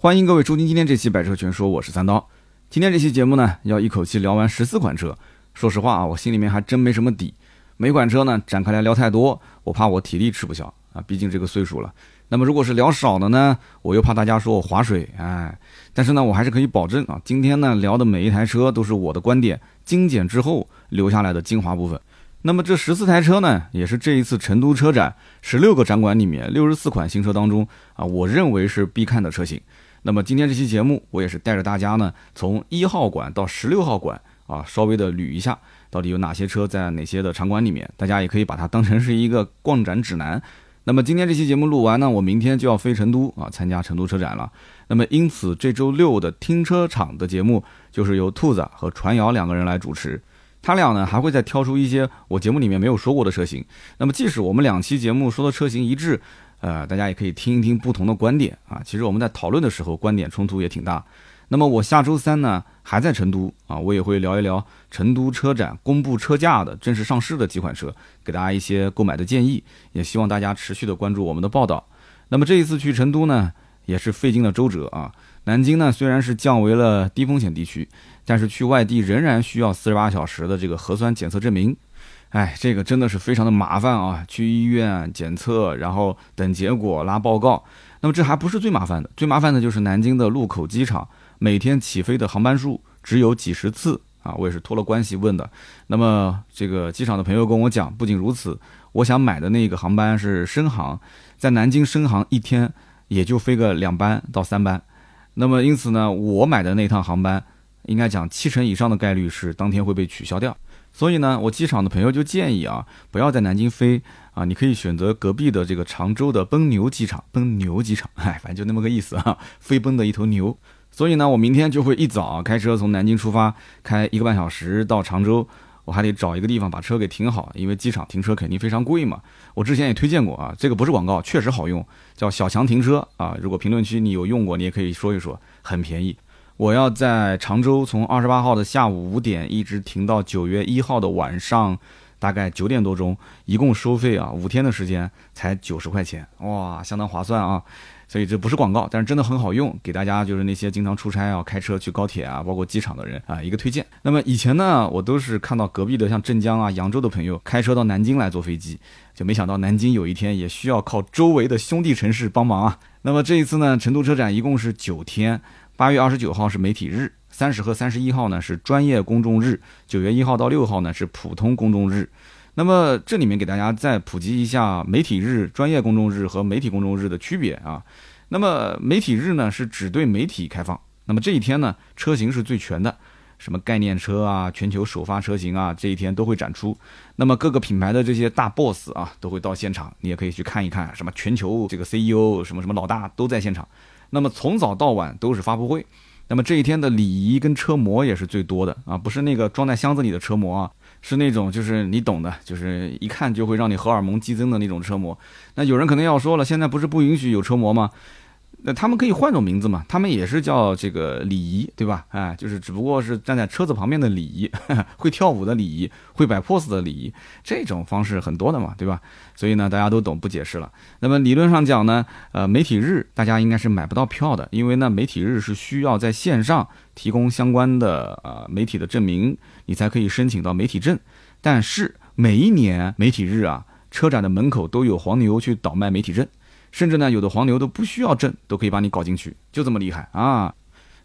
欢迎各位收听今天这期《百车全说》，我是三刀。今天这期节目呢，要一口气聊完十四款车。说实话啊，我心里面还真没什么底。每款车呢展开来聊太多，我怕我体力吃不消啊，毕竟这个岁数了。那么如果是聊少的呢，我又怕大家说我划水，哎。但是呢，我还是可以保证啊，今天呢聊的每一台车都是我的观点精简之后留下来的精华部分。那么这十四台车呢，也是这一次成都车展十六个展馆里面六十四款新车当中啊，我认为是必看的车型。那么今天这期节目，我也是带着大家呢，从一号馆到十六号馆啊，稍微的捋一下，到底有哪些车在哪些的场馆里面，大家也可以把它当成是一个逛展指南。那么今天这期节目录完呢，我明天就要飞成都啊，参加成都车展了。那么因此这周六的听车场的节目，就是由兔子和传谣两个人来主持。他俩呢还会再挑出一些我节目里面没有说过的车型。那么即使我们两期节目说的车型一致，呃，大家也可以听一听不同的观点啊。其实我们在讨论的时候，观点冲突也挺大。那么我下周三呢还在成都啊，我也会聊一聊成都车展公布车价的正式上市的几款车，给大家一些购买的建议。也希望大家持续的关注我们的报道。那么这一次去成都呢，也是费尽了周折啊。南京呢虽然是降为了低风险地区。但是去外地仍然需要四十八小时的这个核酸检测证明，哎，这个真的是非常的麻烦啊！去医院检测，然后等结果拉报告。那么这还不是最麻烦的，最麻烦的就是南京的禄口机场每天起飞的航班数只有几十次啊！我也是托了关系问的。那么这个机场的朋友跟我讲，不仅如此，我想买的那个航班是深航，在南京深航一天也就飞个两班到三班。那么因此呢，我买的那趟航班。应该讲七成以上的概率是当天会被取消掉，所以呢，我机场的朋友就建议啊，不要在南京飞啊，你可以选择隔壁的这个常州的奔牛机场，奔牛机场，哎，反正就那么个意思啊，飞奔的一头牛。所以呢，我明天就会一早开车从南京出发，开一个半小时到常州，我还得找一个地方把车给停好，因为机场停车肯定非常贵嘛。我之前也推荐过啊，这个不是广告，确实好用，叫小强停车啊。如果评论区你有用过，你也可以说一说，很便宜。我要在常州从二十八号的下午五点一直停到九月一号的晚上，大概九点多钟，一共收费啊，五天的时间才九十块钱，哇，相当划算啊！所以这不是广告，但是真的很好用，给大家就是那些经常出差啊、开车去高铁啊、包括机场的人啊一个推荐。那么以前呢，我都是看到隔壁的像镇江啊、扬州的朋友开车到南京来坐飞机，就没想到南京有一天也需要靠周围的兄弟城市帮忙啊。那么这一次呢，成都车展一共是九天。八月二十九号是媒体日，三十和三十一号呢是专业公众日，九月一号到六号呢是普通公众日。那么这里面给大家再普及一下媒体日、专业公众日和媒体公众日的区别啊。那么媒体日呢是只对媒体开放，那么这一天呢车型是最全的，什么概念车啊、全球首发车型啊，这一天都会展出。那么各个品牌的这些大 boss 啊都会到现场，你也可以去看一看，什么全球这个 CEO 什么什么老大都在现场。那么从早到晚都是发布会，那么这一天的礼仪跟车模也是最多的啊，不是那个装在箱子里的车模啊，是那种就是你懂的，就是一看就会让你荷尔蒙激增的那种车模。那有人可能要说了，现在不是不允许有车模吗？那他们可以换种名字嘛？他们也是叫这个礼仪，对吧？哎，就是只不过是站在车子旁边的礼仪，会跳舞的礼仪，会摆 pose 的礼仪，这种方式很多的嘛，对吧？所以呢，大家都懂，不解释了。那么理论上讲呢，呃，媒体日大家应该是买不到票的，因为呢，媒体日是需要在线上提供相关的呃媒体的证明，你才可以申请到媒体证。但是每一年媒体日啊，车展的门口都有黄牛去倒卖媒体证。甚至呢，有的黄牛都不需要证，都可以把你搞进去，就这么厉害啊！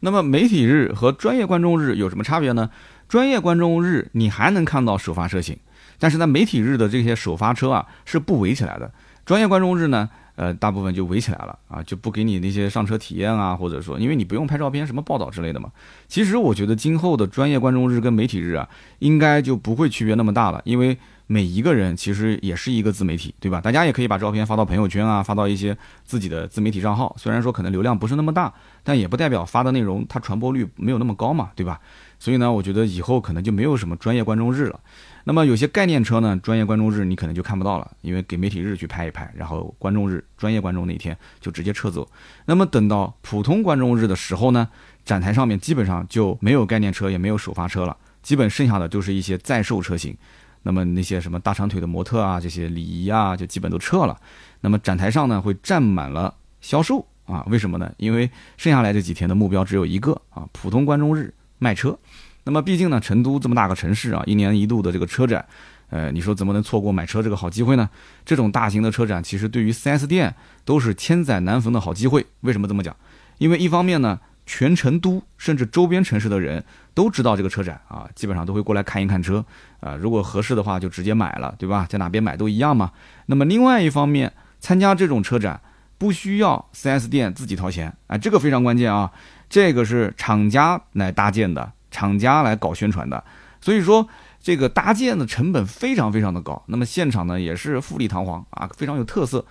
那么媒体日和专业观众日有什么差别呢？专业观众日你还能看到首发车型，但是呢，媒体日的这些首发车啊是不围起来的。专业观众日呢，呃，大部分就围起来了啊，就不给你那些上车体验啊，或者说因为你不用拍照片、什么报道之类的嘛。其实我觉得今后的专业观众日跟媒体日啊，应该就不会区别那么大了，因为。每一个人其实也是一个自媒体，对吧？大家也可以把照片发到朋友圈啊，发到一些自己的自媒体账号。虽然说可能流量不是那么大，但也不代表发的内容它传播率没有那么高嘛，对吧？所以呢，我觉得以后可能就没有什么专业观众日了。那么有些概念车呢，专业观众日你可能就看不到了，因为给媒体日去拍一拍，然后观众日专业观众那天就直接撤走。那么等到普通观众日的时候呢，展台上面基本上就没有概念车，也没有首发车了，基本剩下的就是一些在售车型。那么那些什么大长腿的模特啊，这些礼仪啊，就基本都撤了。那么展台上呢，会站满了销售啊，为什么呢？因为剩下来这几天的目标只有一个啊，普通观众日卖车。那么毕竟呢，成都这么大个城市啊，一年一度的这个车展，呃，你说怎么能错过买车这个好机会呢？这种大型的车展，其实对于 4S 店都是千载难逢的好机会。为什么这么讲？因为一方面呢，全成都甚至周边城市的人都知道这个车展啊，基本上都会过来看一看车啊，如果合适的话就直接买了，对吧？在哪边买都一样嘛。那么另外一方面，参加这种车展不需要 4S 店自己掏钱，哎，这个非常关键啊，这个是厂家来搭建的。厂家来搞宣传的，所以说这个搭建的成本非常非常的高。那么现场呢也是富丽堂皇啊，非常有特色。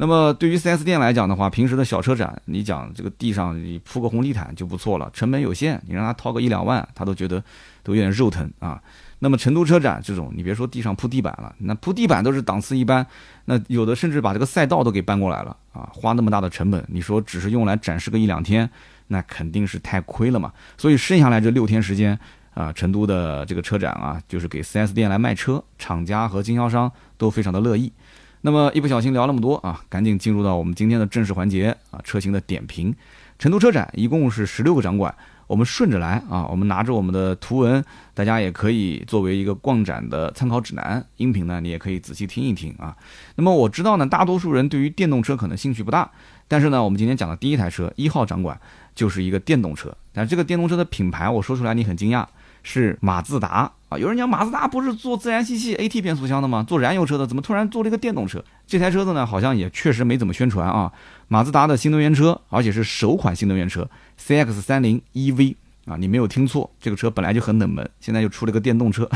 那么对于 4S 店来讲的话，平时的小车展，你讲这个地上你铺个红地毯就不错了，成本有限，你让他掏个一两万，他都觉得都有点肉疼啊。那么成都车展这种，你别说地上铺地板了，那铺地板都是档次一般，那有的甚至把这个赛道都给搬过来了啊，花那么大的成本，你说只是用来展示个一两天？那肯定是太亏了嘛，所以剩下来这六天时间啊，成都的这个车展啊，就是给 4S 店来卖车，厂家和经销商都非常的乐意。那么一不小心聊那么多啊，赶紧进入到我们今天的正式环节啊，车型的点评。成都车展一共是十六个展馆。我们顺着来啊，我们拿着我们的图文，大家也可以作为一个逛展的参考指南。音频呢，你也可以仔细听一听啊。那么我知道呢，大多数人对于电动车可能兴趣不大，但是呢，我们今天讲的第一台车一号展馆就是一个电动车。但这个电动车的品牌，我说出来你很惊讶，是马自达啊。有人讲马自达不是做自然吸气 AT 变速箱的吗？做燃油车的，怎么突然做了一个电动车？这台车子呢，好像也确实没怎么宣传啊。马自达的新能源车，而且是首款新能源车。CX 三零 EV 啊，你没有听错，这个车本来就很冷门，现在又出了个电动车。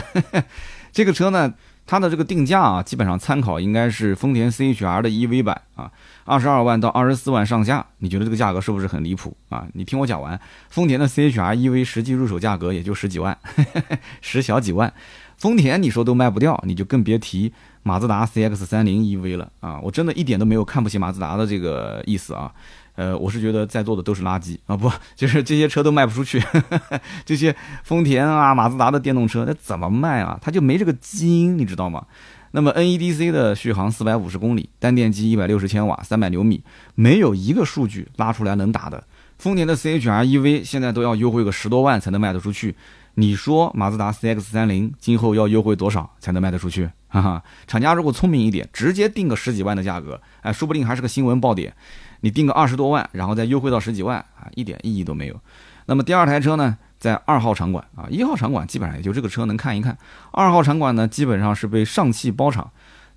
这个车呢，它的这个定价啊，基本上参考应该是丰田 CHR 的 EV 版啊，二十二万到二十四万上下。你觉得这个价格是不是很离谱啊？你听我讲完，丰田的 CHR EV 实际入手价格也就十几万，十小几万。丰田你说都卖不掉，你就更别提马自达 CX 三零 EV 了啊！我真的一点都没有看不起马自达的这个意思啊。呃，我是觉得在座的都是垃圾 啊，不，就是这些车都卖不出去，这些丰田啊、马自达的电动车，那怎么卖啊？它就没这个基因，你知道吗？那么 NEDC 的续航四百五十公里，单电机一百六十千瓦，三百牛米，没有一个数据拉出来能打的。丰田的 CHR EV 现在都要优惠个十多万才能卖得出去，你说马自达 CX 三零今后要优惠多少才能卖得出去？哈哈，厂家如果聪明一点，直接定个十几万的价格，哎，说不定还是个新闻爆点。你定个二十多万，然后再优惠到十几万啊，一点意义都没有。那么第二台车呢，在二号场馆啊，一号场馆基本上也就这个车能看一看。二号场馆呢，基本上是被上汽包场。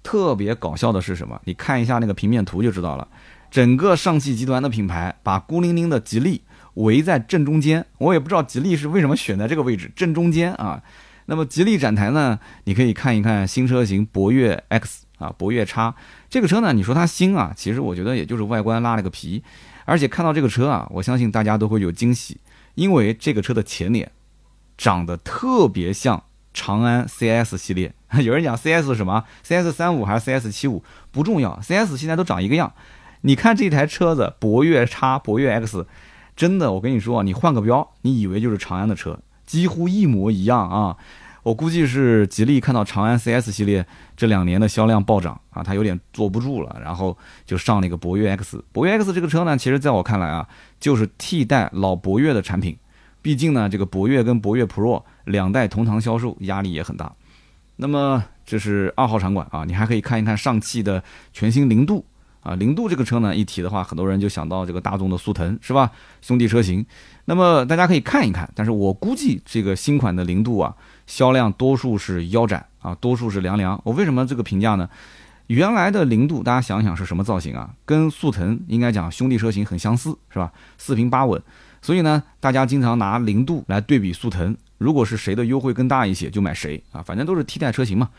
特别搞笑的是什么？你看一下那个平面图就知道了。整个上汽集团的品牌把孤零零的吉利围在正中间，我也不知道吉利是为什么选在这个位置正中间啊。那么吉利展台呢，你可以看一看新车型博越 X 啊，博越叉。这个车呢，你说它新啊，其实我觉得也就是外观拉了个皮，而且看到这个车啊，我相信大家都会有惊喜，因为这个车的前脸长得特别像长安 CS 系列。有人讲 CS 什么？CS 三五还是 CS 七五？不重要，CS 现在都长一个样。你看这台车子博越叉、博越 X，真的，我跟你说，你换个标，你以为就是长安的车，几乎一模一样啊。我估计是吉利看到长安 CS 系列这两年的销量暴涨啊，它有点坐不住了，然后就上了一个博越 X。博越 X 这个车呢，其实在我看来啊，就是替代老博越的产品。毕竟呢，这个博越跟博越 Pro 两代同堂销售，压力也很大。那么这是二号场馆啊，你还可以看一看上汽的全新零度啊。零度这个车呢，一提的话，很多人就想到这个大众的速腾是吧？兄弟车型。那么大家可以看一看，但是我估计这个新款的零度啊。销量多数是腰斩啊，多数是凉凉。我为什么这个评价呢？原来的零度，大家想想是什么造型啊？跟速腾应该讲兄弟车型很相似，是吧？四平八稳。所以呢，大家经常拿零度来对比速腾，如果是谁的优惠更大一些，就买谁啊，反正都是替代车型嘛。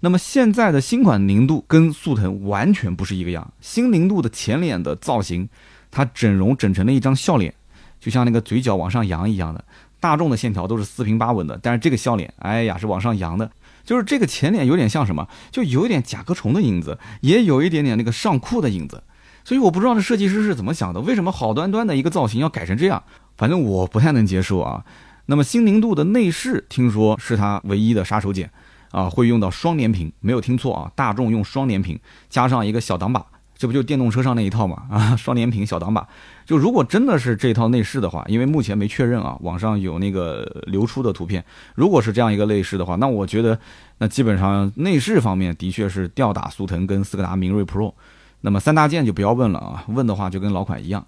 那么现在的新款零度跟速腾完全不是一个样。新零度的前脸的造型，它整容整成了一张笑脸，就像那个嘴角往上扬一样的。大众的线条都是四平八稳的，但是这个笑脸，哎呀，是往上扬的，就是这个前脸有点像什么，就有一点甲壳虫的影子，也有一点点那个上酷的影子，所以我不知道这设计师是怎么想的，为什么好端端的一个造型要改成这样？反正我不太能接受啊。那么新零度的内饰，听说是它唯一的杀手锏啊，会用到双联屏，没有听错啊，大众用双联屏，加上一个小挡把。这不就电动车上那一套嘛？啊，双联屏小挡把。就如果真的是这套内饰的话，因为目前没确认啊，网上有那个流出的图片。如果是这样一个内饰的话，那我觉得那基本上内饰方面的确是吊打速腾跟斯柯达明锐 Pro。那么三大件就不要问了啊，问的话就跟老款一样。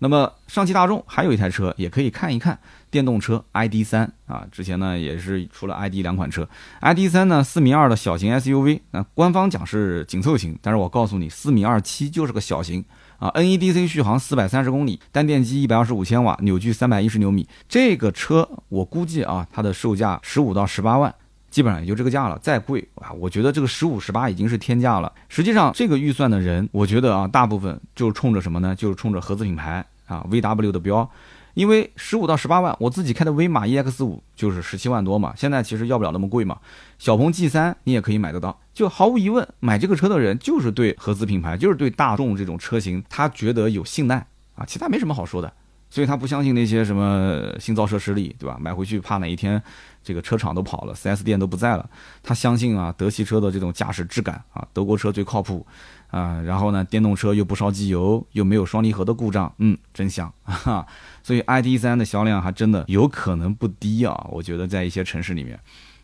那么上汽大众还有一台车也可以看一看，电动车 ID.3 啊，之前呢也是出了 ID 两款车，ID.3 呢四米二的小型 SUV，那官方讲是紧凑型，但是我告诉你四米二七就是个小型啊，NEDC 续航四百三十公里，单电机一百二十五千瓦，扭矩三百一十牛米，这个车我估计啊它的售价十五到十八万。基本上也就这个价了，再贵啊，我觉得这个十五十八已经是天价了。实际上，这个预算的人，我觉得啊，大部分就是冲着什么呢？就是冲着合资品牌啊，VW 的标。因为十五到十八万，我自己开的威马 EX 五就是十七万多嘛，现在其实要不了那么贵嘛。小鹏 G 三你也可以买得到，就毫无疑问，买这个车的人就是对合资品牌，就是对大众这种车型，他觉得有信赖啊，其他没什么好说的。所以他不相信那些什么新造车势力，对吧？买回去怕哪一天这个车厂都跑了，4S 店都不在了。他相信啊，德系车的这种驾驶质感啊，德国车最靠谱啊。然后呢，电动车又不烧机油，又没有双离合的故障，嗯，真香 啊。所以 ID.3 的销量还真的有可能不低啊。我觉得在一些城市里面，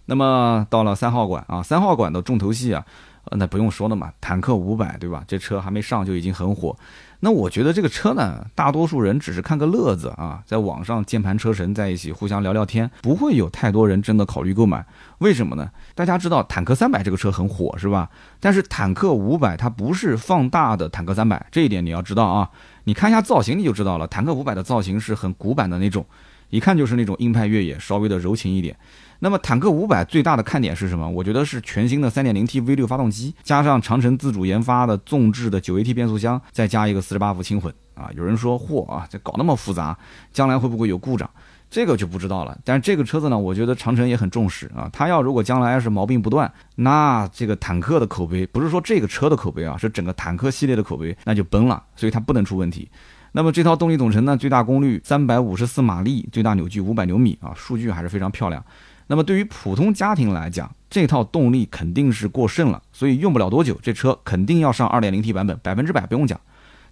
那么到了三号馆啊，三号馆的重头戏啊，那不用说了嘛，坦克五百，对吧？这车还没上就已经很火。那我觉得这个车呢，大多数人只是看个乐子啊，在网上键盘车神在一起互相聊聊天，不会有太多人真的考虑购买。为什么呢？大家知道坦克三百这个车很火是吧？但是坦克五百它不是放大的坦克三百，这一点你要知道啊。你看一下造型你就知道了，坦克五百的造型是很古板的那种，一看就是那种硬派越野，稍微的柔情一点。那么坦克五百最大的看点是什么？我觉得是全新的 3.0T V6 发动机，加上长城自主研发的纵置的 9AT 变速箱，再加一个48伏轻混啊。有人说，嚯啊，这搞那么复杂，将来会不会有故障？这个就不知道了。但是这个车子呢，我觉得长城也很重视啊。它要如果将来是毛病不断，那这个坦克的口碑，不是说这个车的口碑啊，是整个坦克系列的口碑，那就崩了。所以它不能出问题。那么这套动力总成呢，最大功率354马力，最大扭矩500牛米啊，数据还是非常漂亮。那么对于普通家庭来讲，这套动力肯定是过剩了，所以用不了多久，这车肯定要上 2.0T 版本，百分之百不用讲。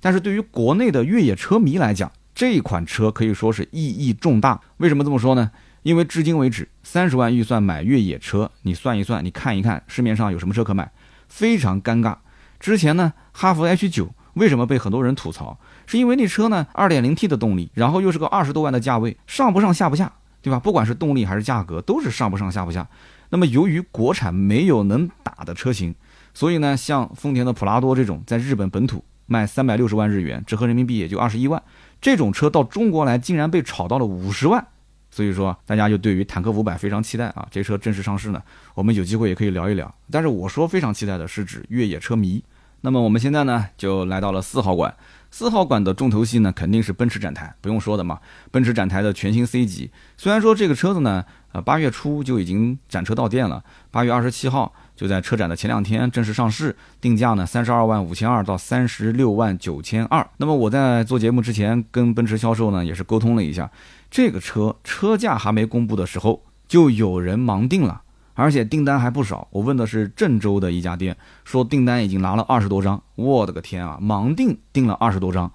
但是对于国内的越野车迷来讲，这款车可以说是意义重大。为什么这么说呢？因为至今为止，三十万预算买越野车，你算一算，你看一看市面上有什么车可买，非常尴尬。之前呢，哈弗 H9 为什么被很多人吐槽？是因为那车呢，2.0T 的动力，然后又是个二十多万的价位，上不上下不下。对吧？不管是动力还是价格，都是上不上下不下。那么由于国产没有能打的车型，所以呢，像丰田的普拉多这种，在日本本土卖三百六十万日元，折合人民币也就二十一万，这种车到中国来竟然被炒到了五十万。所以说，大家就对于坦克五百非常期待啊！这车正式上市呢，我们有机会也可以聊一聊。但是我说非常期待的是指越野车迷。那么我们现在呢，就来到了四号馆。四号馆的重头戏呢，肯定是奔驰展台，不用说的嘛。奔驰展台的全新 C 级，虽然说这个车子呢，呃，八月初就已经展车到店了，八月二十七号就在车展的前两天正式上市，定价呢三十二万五千二到三十六万九千二。那么我在做节目之前跟奔驰销售呢也是沟通了一下，这个车车价还没公布的时候，就有人盲定了。而且订单还不少，我问的是郑州的一家店，说订单已经拿了二十多张。我的个天啊，盲订订了二十多张。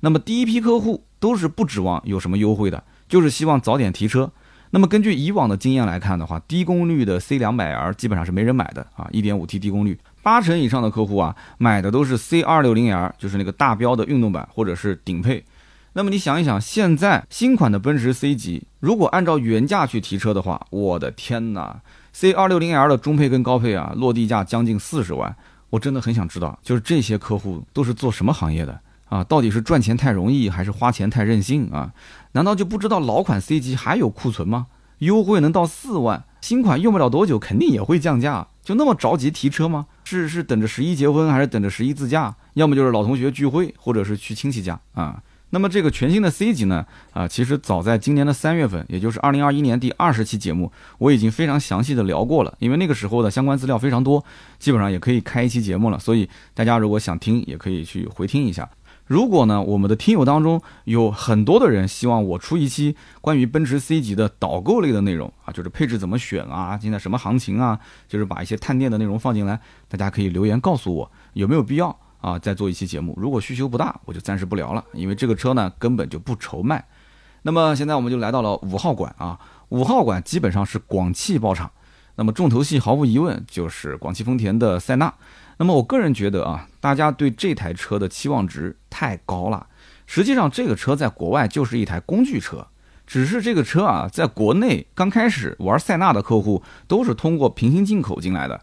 那么第一批客户都是不指望有什么优惠的，就是希望早点提车。那么根据以往的经验来看的话，低功率的 C 两百 L 基本上是没人买的啊，一点五 T 低功率，八成以上的客户啊买的都是 C 二六零 L，就是那个大标的运动版或者是顶配。那么你想一想，现在新款的奔驰 C 级，如果按照原价去提车的话，我的天哪！C 二六零 L 的中配跟高配啊，落地价将近四十万，我真的很想知道，就是这些客户都是做什么行业的啊？到底是赚钱太容易，还是花钱太任性啊？难道就不知道老款 C 级还有库存吗？优惠能到四万，新款用不了多久肯定也会降价，就那么着急提车吗？是是等着十一结婚，还是等着十一自驾？要么就是老同学聚会，或者是去亲戚家啊？那么这个全新的 C 级呢？啊，其实早在今年的三月份，也就是二零二一年第二十期节目，我已经非常详细的聊过了。因为那个时候的相关资料非常多，基本上也可以开一期节目了。所以大家如果想听，也可以去回听一下。如果呢，我们的听友当中有很多的人希望我出一期关于奔驰 C 级的导购类的内容啊，就是配置怎么选啊，现在什么行情啊，就是把一些探店的内容放进来，大家可以留言告诉我有没有必要。啊再做一期节目。如果需求不大，我就暂时不聊了，因为这个车呢根本就不愁卖。那么现在我们就来到了五号馆啊，五号馆基本上是广汽包场，那么重头戏毫无疑问就是广汽丰田的塞纳。那么我个人觉得啊，大家对这台车的期望值太高了。实际上这个车在国外就是一台工具车，只是这个车啊，在国内刚开始玩塞纳的客户都是通过平行进口进来的，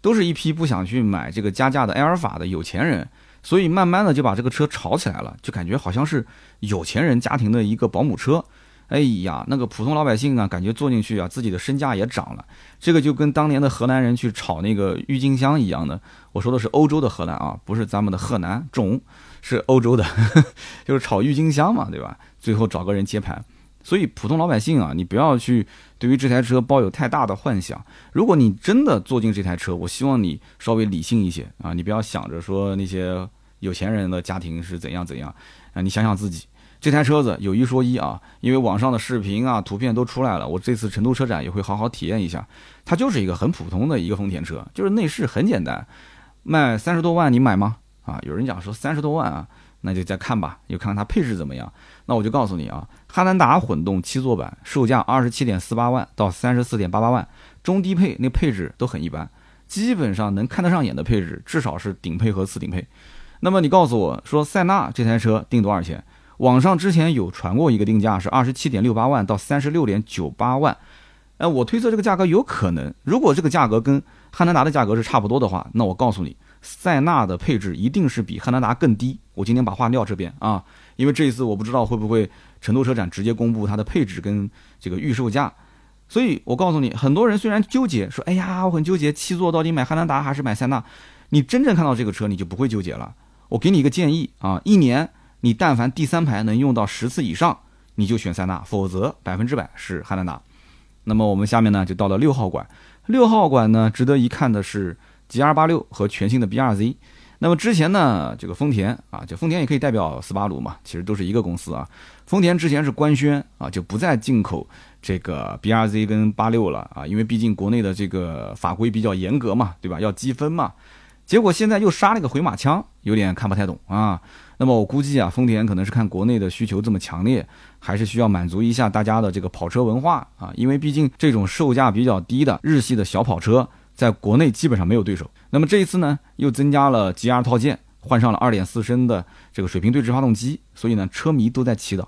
都是一批不想去买这个加价的埃尔法的有钱人，所以慢慢的就把这个车炒起来了，就感觉好像是有钱人家庭的一个保姆车。哎呀，那个普通老百姓啊，感觉坐进去啊，自己的身价也涨了。这个就跟当年的河南人去炒那个郁金香一样的。我说的是欧洲的荷兰啊，不是咱们的河南种，是欧洲的，就是炒郁金香嘛，对吧？最后找个人接盘。所以普通老百姓啊，你不要去对于这台车抱有太大的幻想。如果你真的坐进这台车，我希望你稍微理性一些啊，你不要想着说那些有钱人的家庭是怎样怎样啊，你想想自己。这台车子有一说一啊，因为网上的视频啊、图片都出来了，我这次成都车展也会好好体验一下。它就是一个很普通的一个丰田车，就是内饰很简单，卖三十多万你买吗？啊，有人讲说三十多万啊，那就再看吧，就看看它配置怎么样。那我就告诉你啊，汉兰达混动七座版售价二十七点四八万到三十四点八八万，中低配那配置都很一般，基本上能看得上眼的配置至少是顶配和次顶配。那么你告诉我说塞纳这台车定多少钱？网上之前有传过一个定价是二十七点六八万到三十六点九八万，哎，我推测这个价格有可能，如果这个价格跟汉兰达的价格是差不多的话，那我告诉你，塞纳的配置一定是比汉兰达更低。我今天把话撂这边啊，因为这一次我不知道会不会成都车展直接公布它的配置跟这个预售价，所以我告诉你，很多人虽然纠结说，哎呀，我很纠结七座到底买汉兰达还是买塞纳，你真正看到这个车你就不会纠结了。我给你一个建议啊，一年。你但凡第三排能用到十次以上，你就选塞纳，否则百分之百是汉兰达。那么我们下面呢就到了六号馆，六号馆呢值得一看的是 G R 八六和全新的 B R Z。那么之前呢这个丰田啊，就丰田也可以代表斯巴鲁嘛，其实都是一个公司啊。丰田之前是官宣啊，就不再进口这个 B R Z 跟八六了啊，因为毕竟国内的这个法规比较严格嘛，对吧？要积分嘛。结果现在又杀了个回马枪，有点看不太懂啊。那么我估计啊，丰田可能是看国内的需求这么强烈，还是需要满足一下大家的这个跑车文化啊。因为毕竟这种售价比较低的日系的小跑车，在国内基本上没有对手。那么这一次呢，又增加了 GR 套件，换上了2.4升的这个水平对置发动机，所以呢，车迷都在祈祷，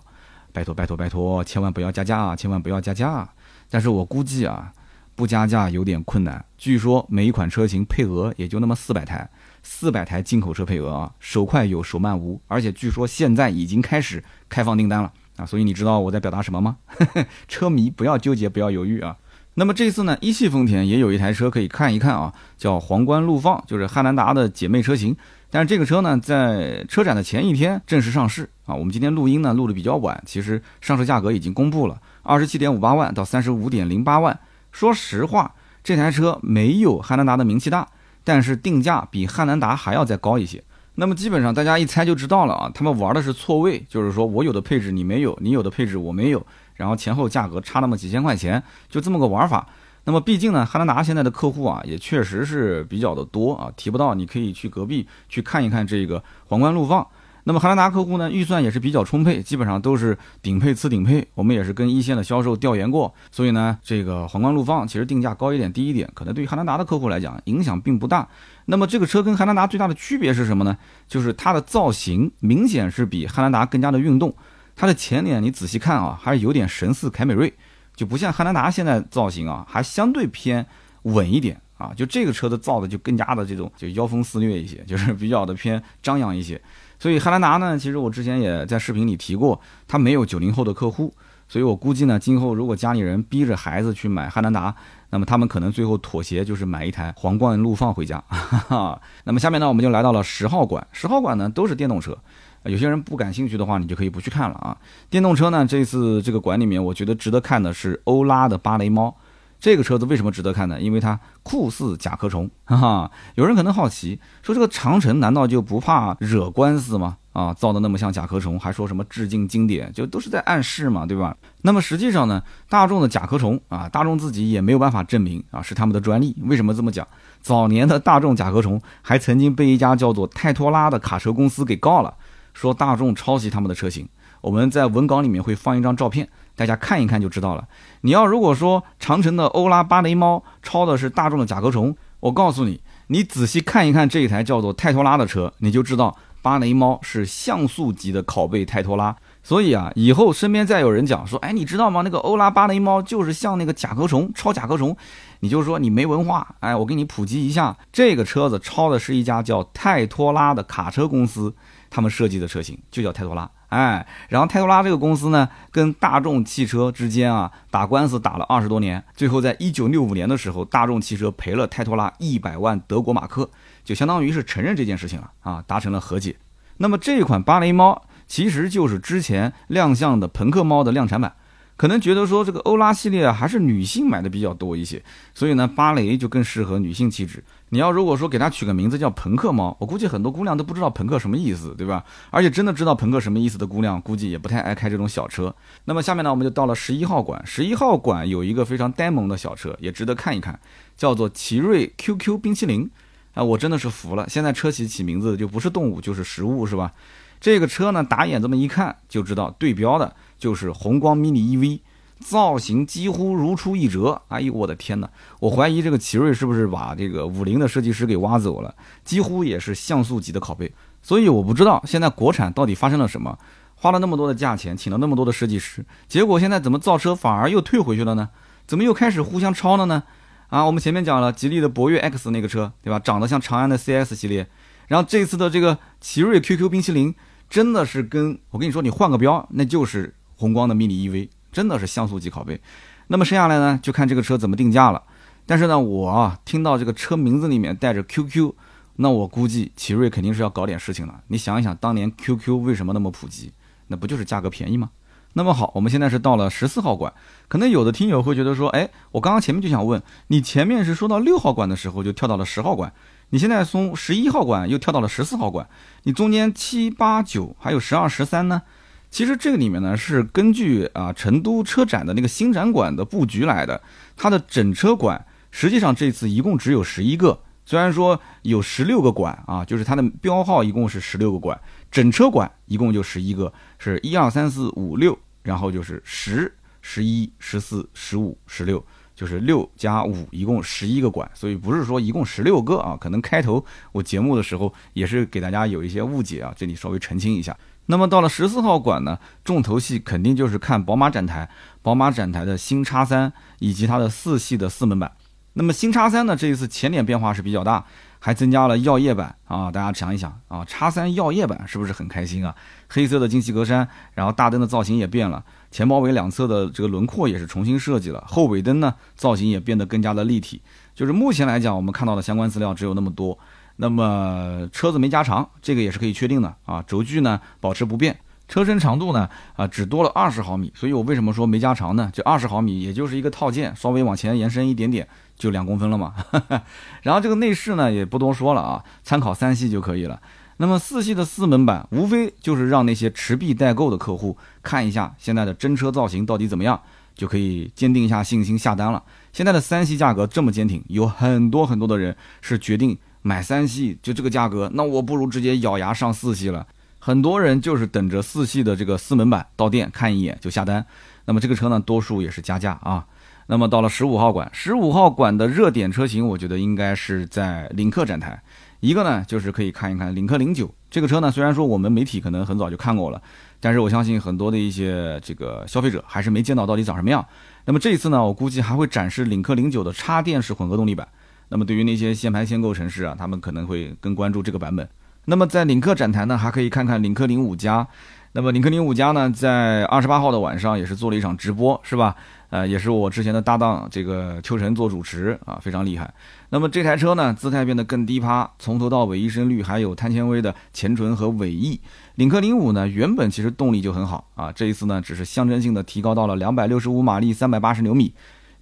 拜托拜托拜托，千万不要加价啊，千万不要加价啊。但是我估计啊，不加价有点困难。据说每一款车型配额也就那么四百台。四百台进口车配额啊，手快有，手慢无，而且据说现在已经开始开放订单了啊，所以你知道我在表达什么吗？车迷不要纠结，不要犹豫啊。那么这次呢，一汽丰田也有一台车可以看一看啊，叫皇冠陆放，就是汉兰达的姐妹车型。但是这个车呢，在车展的前一天正式上市啊。我们今天录音呢，录的比较晚，其实上市价格已经公布了，二十七点五八万到三十五点零八万。说实话，这台车没有汉兰达的名气大。但是定价比汉兰达还要再高一些，那么基本上大家一猜就知道了啊，他们玩的是错位，就是说我有的配置你没有，你有的配置我没有，然后前后价格差那么几千块钱，就这么个玩法。那么毕竟呢，汉兰达现在的客户啊也确实是比较的多啊，提不到你可以去隔壁去看一看这个皇冠陆放。那么汉兰达客户呢，预算也是比较充沛，基本上都是顶配、次顶配。我们也是跟一线的销售调研过，所以呢，这个皇冠陆放其实定价高一点、低一点，可能对于汉兰达的客户来讲影响并不大。那么这个车跟汉兰达最大的区别是什么呢？就是它的造型明显是比汉兰达更加的运动。它的前脸你仔细看啊，还是有点神似凯美瑞，就不像汉兰达现在造型啊，还相对偏稳一点啊。就这个车的造的就更加的这种就妖风肆虐一些，就是比较的偏张扬一些。所以汉兰达呢，其实我之前也在视频里提过，它没有九零后的客户，所以我估计呢，今后如果家里人逼着孩子去买汉兰达，那么他们可能最后妥协就是买一台皇冠陆放回家。那么下面呢，我们就来到了十号馆，十号馆呢都是电动车，有些人不感兴趣的话，你就可以不去看了啊。电动车呢，这次这个馆里面，我觉得值得看的是欧拉的芭蕾猫。这个车子为什么值得看呢？因为它酷似甲壳虫，哈哈。有人可能好奇，说这个长城难道就不怕惹官司吗？啊，造的那么像甲壳虫，还说什么致敬经典，就都是在暗示嘛，对吧？那么实际上呢，大众的甲壳虫啊，大众自己也没有办法证明啊是他们的专利。为什么这么讲？早年的大众甲壳虫还曾经被一家叫做泰托拉的卡车公司给告了，说大众抄袭他们的车型。我们在文稿里面会放一张照片，大家看一看就知道了。你要如果说长城的欧拉巴雷猫抄的是大众的甲壳虫，我告诉你，你仔细看一看这一台叫做泰托拉的车，你就知道。巴雷猫是像素级的拷贝泰托拉，所以啊，以后身边再有人讲说，哎，你知道吗？那个欧拉巴雷猫就是像那个甲壳虫，抄甲壳虫，你就说你没文化。哎，我给你普及一下，这个车子抄的是一家叫泰托拉的卡车公司，他们设计的车型就叫泰托拉。哎，然后泰托拉这个公司呢，跟大众汽车之间啊打官司打了二十多年，最后在一九六五年的时候，大众汽车赔了泰托拉一百万德国马克。就相当于是承认这件事情了啊，达成了和解。那么这款芭蕾猫其实就是之前亮相的朋克猫的量产版。可能觉得说这个欧拉系列啊，还是女性买的比较多一些，所以呢，芭蕾就更适合女性气质。你要如果说给它取个名字叫朋克猫，我估计很多姑娘都不知道朋克什么意思，对吧？而且真的知道朋克什么意思的姑娘，估计也不太爱开这种小车。那么下面呢，我们就到了十一号馆。十一号馆有一个非常呆萌的小车，也值得看一看，叫做奇瑞 QQ 冰淇淋。啊，我真的是服了！现在车企起名字就不是动物就是食物，是吧？这个车呢，打眼这么一看就知道，对标的就是宏光 mini EV，造型几乎如出一辙。哎呦，我的天哪！我怀疑这个奇瑞是不是把这个五菱的设计师给挖走了？几乎也是像素级的拷贝。所以我不知道现在国产到底发生了什么，花了那么多的价钱，请了那么多的设计师，结果现在怎么造车反而又退回去了呢？怎么又开始互相抄了呢？啊，我们前面讲了吉利的博越 X 那个车，对吧？长得像长安的 CS 系列。然后这次的这个奇瑞 QQ 冰淇淋，真的是跟我跟你说，你换个标，那就是宏光的 mini EV，真的是像素级拷贝。那么剩下来呢，就看这个车怎么定价了。但是呢，我啊听到这个车名字里面带着 QQ，那我估计奇瑞肯定是要搞点事情了。你想一想，当年 QQ 为什么那么普及？那不就是价格便宜吗？那么好，我们现在是到了十四号馆，可能有的听友会觉得说，哎，我刚刚前面就想问你，前面是说到六号馆的时候就跳到了十号馆，你现在从十一号馆又跳到了十四号馆，你中间七八九还有十二十三呢？其实这个里面呢是根据啊成都车展的那个新展馆的布局来的，它的整车馆实际上这次一共只有十一个，虽然说有十六个馆啊，就是它的标号一共是十六个馆。整车馆一共就十一个，是一二三四五六，然后就是十、十一、十四、十五、十六，就是六加五，一共十一个馆。所以不是说一共十六个啊，可能开头我节目的时候也是给大家有一些误解啊，这里稍微澄清一下。那么到了十四号馆呢，重头戏肯定就是看宝马展台，宝马展台的新叉三以及它的四系的四门版。那么新叉三呢，这一次前脸变化是比较大。还增加了耀夜版啊！大家想一想啊，叉三耀夜版是不是很开心啊？黑色的进气格栅，然后大灯的造型也变了，前包围两侧的这个轮廓也是重新设计了，后尾灯呢造型也变得更加的立体。就是目前来讲，我们看到的相关资料只有那么多。那么车子没加长，这个也是可以确定的啊。轴距呢保持不变，车身长度呢啊只多了二十毫米。所以我为什么说没加长呢？这二十毫米也就是一个套件，稍微往前延伸一点点。就两公分了嘛，然后这个内饰呢也不多说了啊，参考三系就可以了。那么四系的四门版，无非就是让那些持币待购的客户看一下现在的真车造型到底怎么样，就可以坚定一下信心下单了。现在的三系价格这么坚挺，有很多很多的人是决定买三系，就这个价格，那我不如直接咬牙上四系了。很多人就是等着四系的这个四门版到店看一眼就下单。那么这个车呢，多数也是加价啊。那么到了十五号馆，十五号馆的热点车型，我觉得应该是在领克展台。一个呢，就是可以看一看领克零九这个车呢。虽然说我们媒体可能很早就看过了，但是我相信很多的一些这个消费者还是没见到到底长什么样。那么这一次呢，我估计还会展示领克零九的插电式混合动力版。那么对于那些限牌限购城市啊，他们可能会更关注这个版本。那么在领克展台呢，还可以看看领克零五加。那么领克零五加呢，在二十八号的晚上也是做了一场直播，是吧？呃，也是我之前的搭档，这个秋晨做主持啊，非常厉害。那么这台车呢，姿态变得更低趴，从头到尾一身绿，还有碳纤维的前唇和尾翼。领克零五呢，原本其实动力就很好啊，这一次呢，只是象征性的提高到了两百六十五马力，三百八十牛米。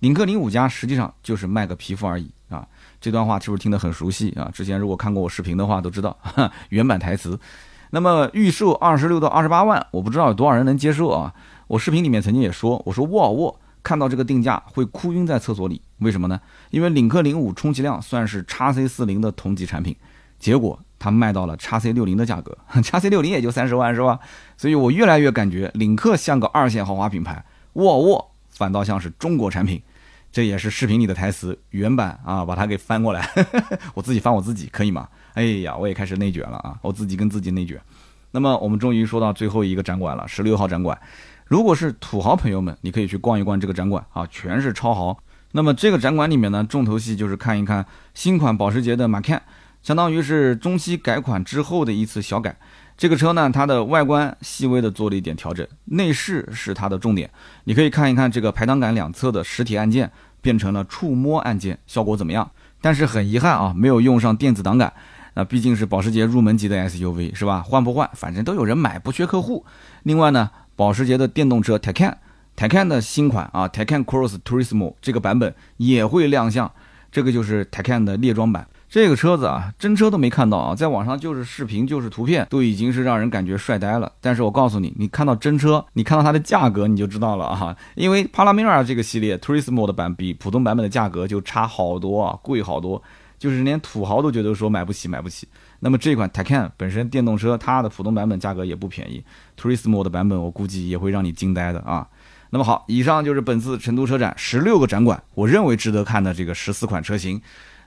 领克零五加实际上就是卖个皮肤而已啊。这段话是不是听得很熟悉啊？之前如果看过我视频的话都知道原版台词。那么预售二十六到二十八万，我不知道有多少人能接受啊？我视频里面曾经也说，我说沃尔沃看到这个定价会哭晕在厕所里，为什么呢？因为领克零五充其量算是叉 C 四零的同级产品，结果它卖到了叉 C 六零的价格，叉 C 六零也就三十万是吧？所以我越来越感觉领克像个二线豪华品牌，沃尔沃反倒像是中国产品。这也是视频里的台词原版啊，把它给翻过来，我自己翻我自己可以吗？哎呀，我也开始内卷了啊！我自己跟自己内卷。那么我们终于说到最后一个展馆了，十六号展馆。如果是土豪朋友们，你可以去逛一逛这个展馆啊，全是超豪。那么这个展馆里面呢，重头戏就是看一看新款保时捷的 Macan，相当于是中期改款之后的一次小改。这个车呢，它的外观细微的做了一点调整，内饰是它的重点。你可以看一看这个排挡杆两侧的实体按键变成了触摸按键，效果怎么样？但是很遗憾啊，没有用上电子挡杆。那毕竟是保时捷入门级的 SUV 是吧？换不换，反正都有人买，不缺客户。另外呢，保时捷的电动车 Taycan，Taycan 的新款啊，Taycan Cross Turismo 这个版本也会亮相，这个就是 Taycan 的列装版。这个车子啊，真车都没看到啊，在网上就是视频，就是图片，都已经是让人感觉帅呆了。但是我告诉你，你看到真车，你看到它的价格，你就知道了啊，因为帕拉梅拉这个系列 Turismo 的版比普通版本的价格就差好多啊，贵好多。就是连土豪都觉得说买不起，买不起。那么这款 Taycan 本身电动车，它的普通版本价格也不便宜，Turismo 的版本我估计也会让你惊呆的啊。那么好，以上就是本次成都车展十六个展馆，我认为值得看的这个十四款车型。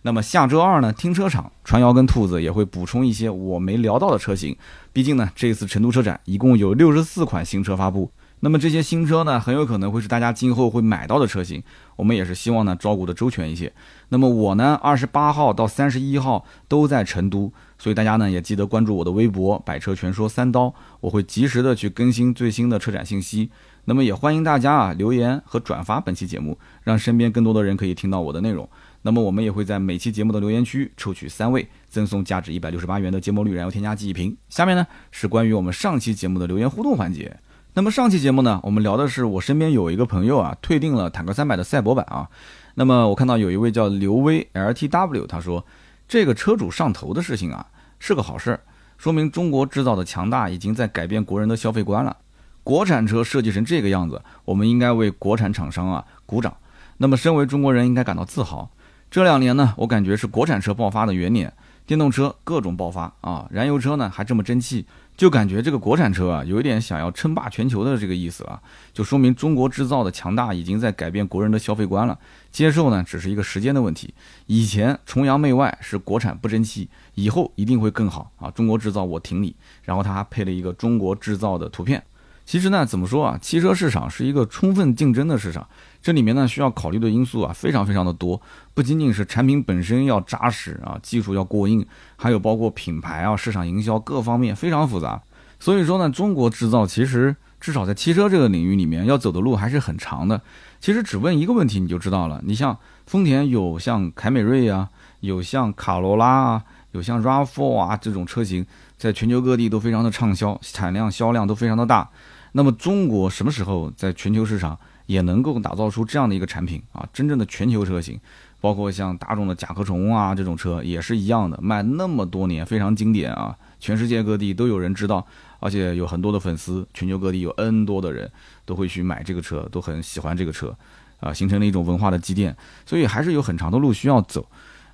那么下周二呢，停车场传谣跟兔子也会补充一些我没聊到的车型。毕竟呢，这次成都车展一共有六十四款新车发布。那么这些新车呢，很有可能会是大家今后会买到的车型，我们也是希望呢照顾的周全一些。那么我呢，二十八号到三十一号都在成都，所以大家呢也记得关注我的微博“百车全说三刀”，我会及时的去更新最新的车展信息。那么也欢迎大家啊留言和转发本期节目，让身边更多的人可以听到我的内容。那么我们也会在每期节目的留言区抽取三位，赠送价值一百六十八元的芥末绿燃油添加剂一瓶。下面呢是关于我们上期节目的留言互动环节。那么上期节目呢，我们聊的是我身边有一个朋友啊，退订了坦克三百的赛博版啊。那么我看到有一位叫刘威 LTW，他说这个车主上头的事情啊是个好事儿，说明中国制造的强大已经在改变国人的消费观了。国产车设计成这个样子，我们应该为国产厂商啊鼓掌。那么身为中国人应该感到自豪。这两年呢，我感觉是国产车爆发的元年，电动车各种爆发啊，燃油车呢还这么争气。就感觉这个国产车啊，有一点想要称霸全球的这个意思啊，就说明中国制造的强大已经在改变国人的消费观了。接受呢，只是一个时间的问题。以前崇洋媚外是国产不争气，以后一定会更好啊！中国制造我挺你。然后他还配了一个中国制造的图片。其实呢，怎么说啊？汽车市场是一个充分竞争的市场，这里面呢需要考虑的因素啊非常非常的多，不仅仅是产品本身要扎实啊，技术要过硬，还有包括品牌啊、市场营销各方面非常复杂。所以说呢，中国制造其实至少在汽车这个领域里面要走的路还是很长的。其实只问一个问题你就知道了，你像丰田有像凯美瑞啊，有像卡罗拉啊，有像 RAV4 啊这种车型，在全球各地都非常的畅销，产量销量都非常的大。那么中国什么时候在全球市场也能够打造出这样的一个产品啊？真正的全球车型，包括像大众的甲壳虫啊这种车也是一样的，卖那么多年非常经典啊，全世界各地都有人知道，而且有很多的粉丝，全球各地有 N 多的人都会去买这个车，都很喜欢这个车，啊，形成了一种文化的积淀，所以还是有很长的路需要走。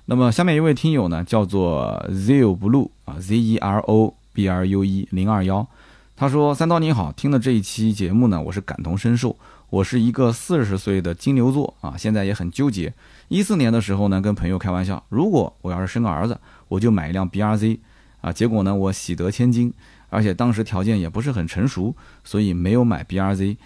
那么下面一位听友呢，叫做 Zero Blue 啊，Z E R O B R U E 零二幺。他说：“三刀你好，听了这一期节目呢，我是感同身受。我是一个四十岁的金牛座啊，现在也很纠结。一四年的时候呢，跟朋友开玩笑，如果我要是生个儿子，我就买一辆 B R Z 啊。结果呢，我喜得千金，而且当时条件也不是很成熟，所以没有买 B R Z。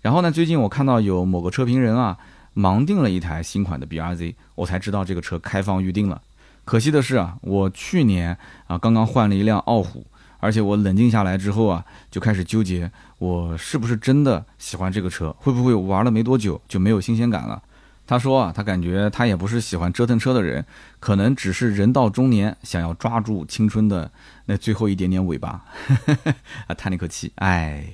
然后呢，最近我看到有某个车评人啊，盲定了一台新款的 B R Z，我才知道这个车开放预定了。可惜的是啊，我去年啊刚刚换了一辆傲虎。”而且我冷静下来之后啊，就开始纠结，我是不是真的喜欢这个车？会不会玩了没多久就没有新鲜感了？他说啊，他感觉他也不是喜欢折腾车的人，可能只是人到中年，想要抓住青春的那最后一点点尾巴。啊，叹了一口气，哎，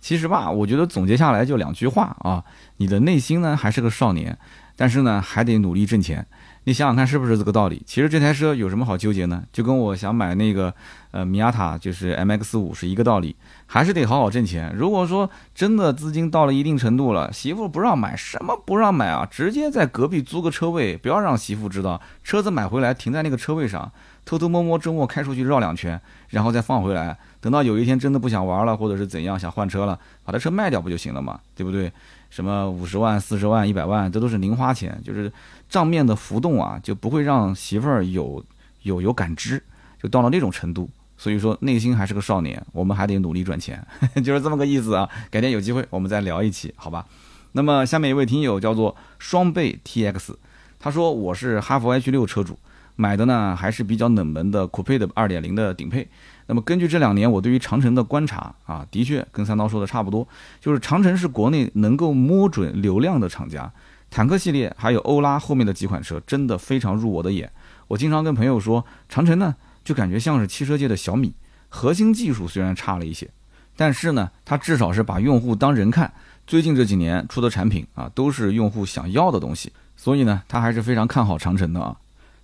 其实吧，我觉得总结下来就两句话啊，你的内心呢还是个少年，但是呢还得努力挣钱。你想想看是不是这个道理？其实这台车有什么好纠结呢？就跟我想买那个呃米亚塔，就是 M X 五是一个道理，还是得好好挣钱。如果说真的资金到了一定程度了，媳妇不让买，什么不让买啊？直接在隔壁租个车位，不要让媳妇知道，车子买回来停在那个车位上，偷偷摸摸周末开出去绕两圈，然后再放回来。等到有一天真的不想玩了，或者是怎样想换车了，把这车卖掉不就行了嘛？对不对？什么五十万、四十万、一百万，这都是零花钱，就是账面的浮动啊，就不会让媳妇儿有有有感知，就到了那种程度。所以说内心还是个少年，我们还得努力赚钱，就是这么个意思啊。改天有机会我们再聊一期，好吧？那么下面一位听友叫做双倍 TX，他说我是哈弗 H 六车主，买的呢还是比较冷门的酷配的二点零的顶配。那么根据这两年我对于长城的观察啊，的确跟三刀说的差不多，就是长城是国内能够摸准流量的厂家，坦克系列还有欧拉后面的几款车真的非常入我的眼。我经常跟朋友说，长城呢就感觉像是汽车界的小米，核心技术虽然差了一些，但是呢它至少是把用户当人看。最近这几年出的产品啊，都是用户想要的东西，所以呢他还是非常看好长城的啊。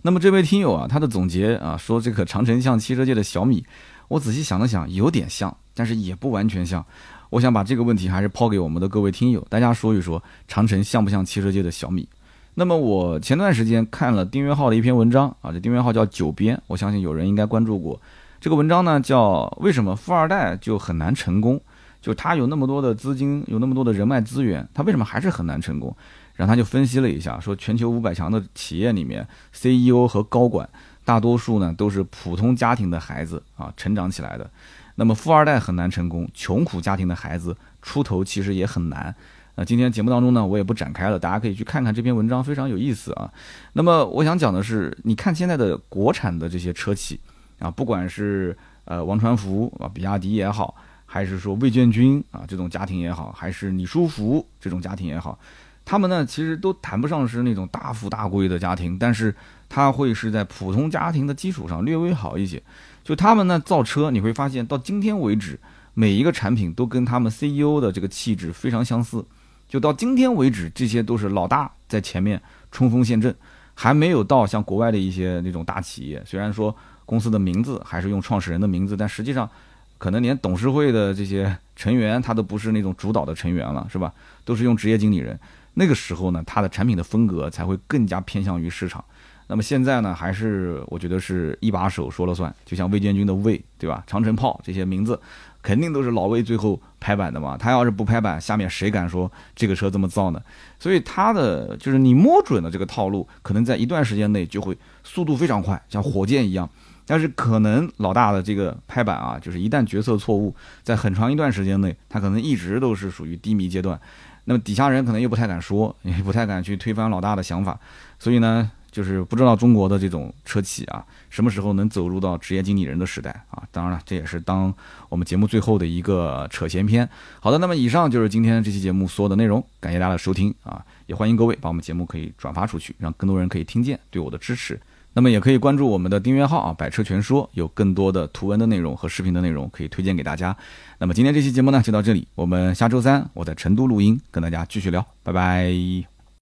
那么这位听友啊，他的总结啊说这个长城像汽车界的小米。我仔细想了想，有点像，但是也不完全像。我想把这个问题还是抛给我们的各位听友，大家说一说，长城像不像汽车界的小米？那么我前段时间看了订阅号的一篇文章啊，这订阅号叫九编，我相信有人应该关注过。这个文章呢叫为什么富二代就很难成功？就他有那么多的资金，有那么多的人脉资源，他为什么还是很难成功？然后他就分析了一下，说全球五百强的企业里面，CEO 和高管。大多数呢都是普通家庭的孩子啊成长起来的，那么富二代很难成功，穷苦家庭的孩子出头其实也很难。那今天节目当中呢，我也不展开了，大家可以去看看这篇文章，非常有意思啊。那么我想讲的是，你看现在的国产的这些车企啊，不管是呃王传福啊，比亚迪也好，还是说魏建军啊这种家庭也好，还是李书福这种家庭也好。他们呢，其实都谈不上是那种大富大贵的家庭，但是他会是在普通家庭的基础上略微好一些。就他们呢造车，你会发现到今天为止，每一个产品都跟他们 CEO 的这个气质非常相似。就到今天为止，这些都是老大在前面冲锋陷阵，还没有到像国外的一些那种大企业。虽然说公司的名字还是用创始人的名字，但实际上可能连董事会的这些成员他都不是那种主导的成员了，是吧？都是用职业经理人。那个时候呢，它的产品的风格才会更加偏向于市场。那么现在呢，还是我觉得是 一把手说了算。就像魏建军的魏，对吧？长城炮这些名字，肯定都是老魏最后拍板的嘛。他要是不拍板，下面谁敢说这个车这么造呢？所以他的就是你摸准了这个套路，可能在一段时间内就会速度非常快，像火箭一样。但是可能老大的这个拍板啊，就是一旦决策错误，在很长一段时间内，他可能一直都是属于低迷阶段。那么底下人可能又不太敢说，也不太敢去推翻老大的想法，所以呢，就是不知道中国的这种车企啊，什么时候能走入到职业经理人的时代啊？当然了，这也是当我们节目最后的一个扯闲篇。好的，那么以上就是今天这期节目所有的内容，感谢大家的收听啊，也欢迎各位把我们节目可以转发出去，让更多人可以听见，对我的支持。那么也可以关注我们的订阅号啊，百车全说，有更多的图文的内容和视频的内容可以推荐给大家。那么今天这期节目呢就到这里，我们下周三我在成都录音，跟大家继续聊，拜拜。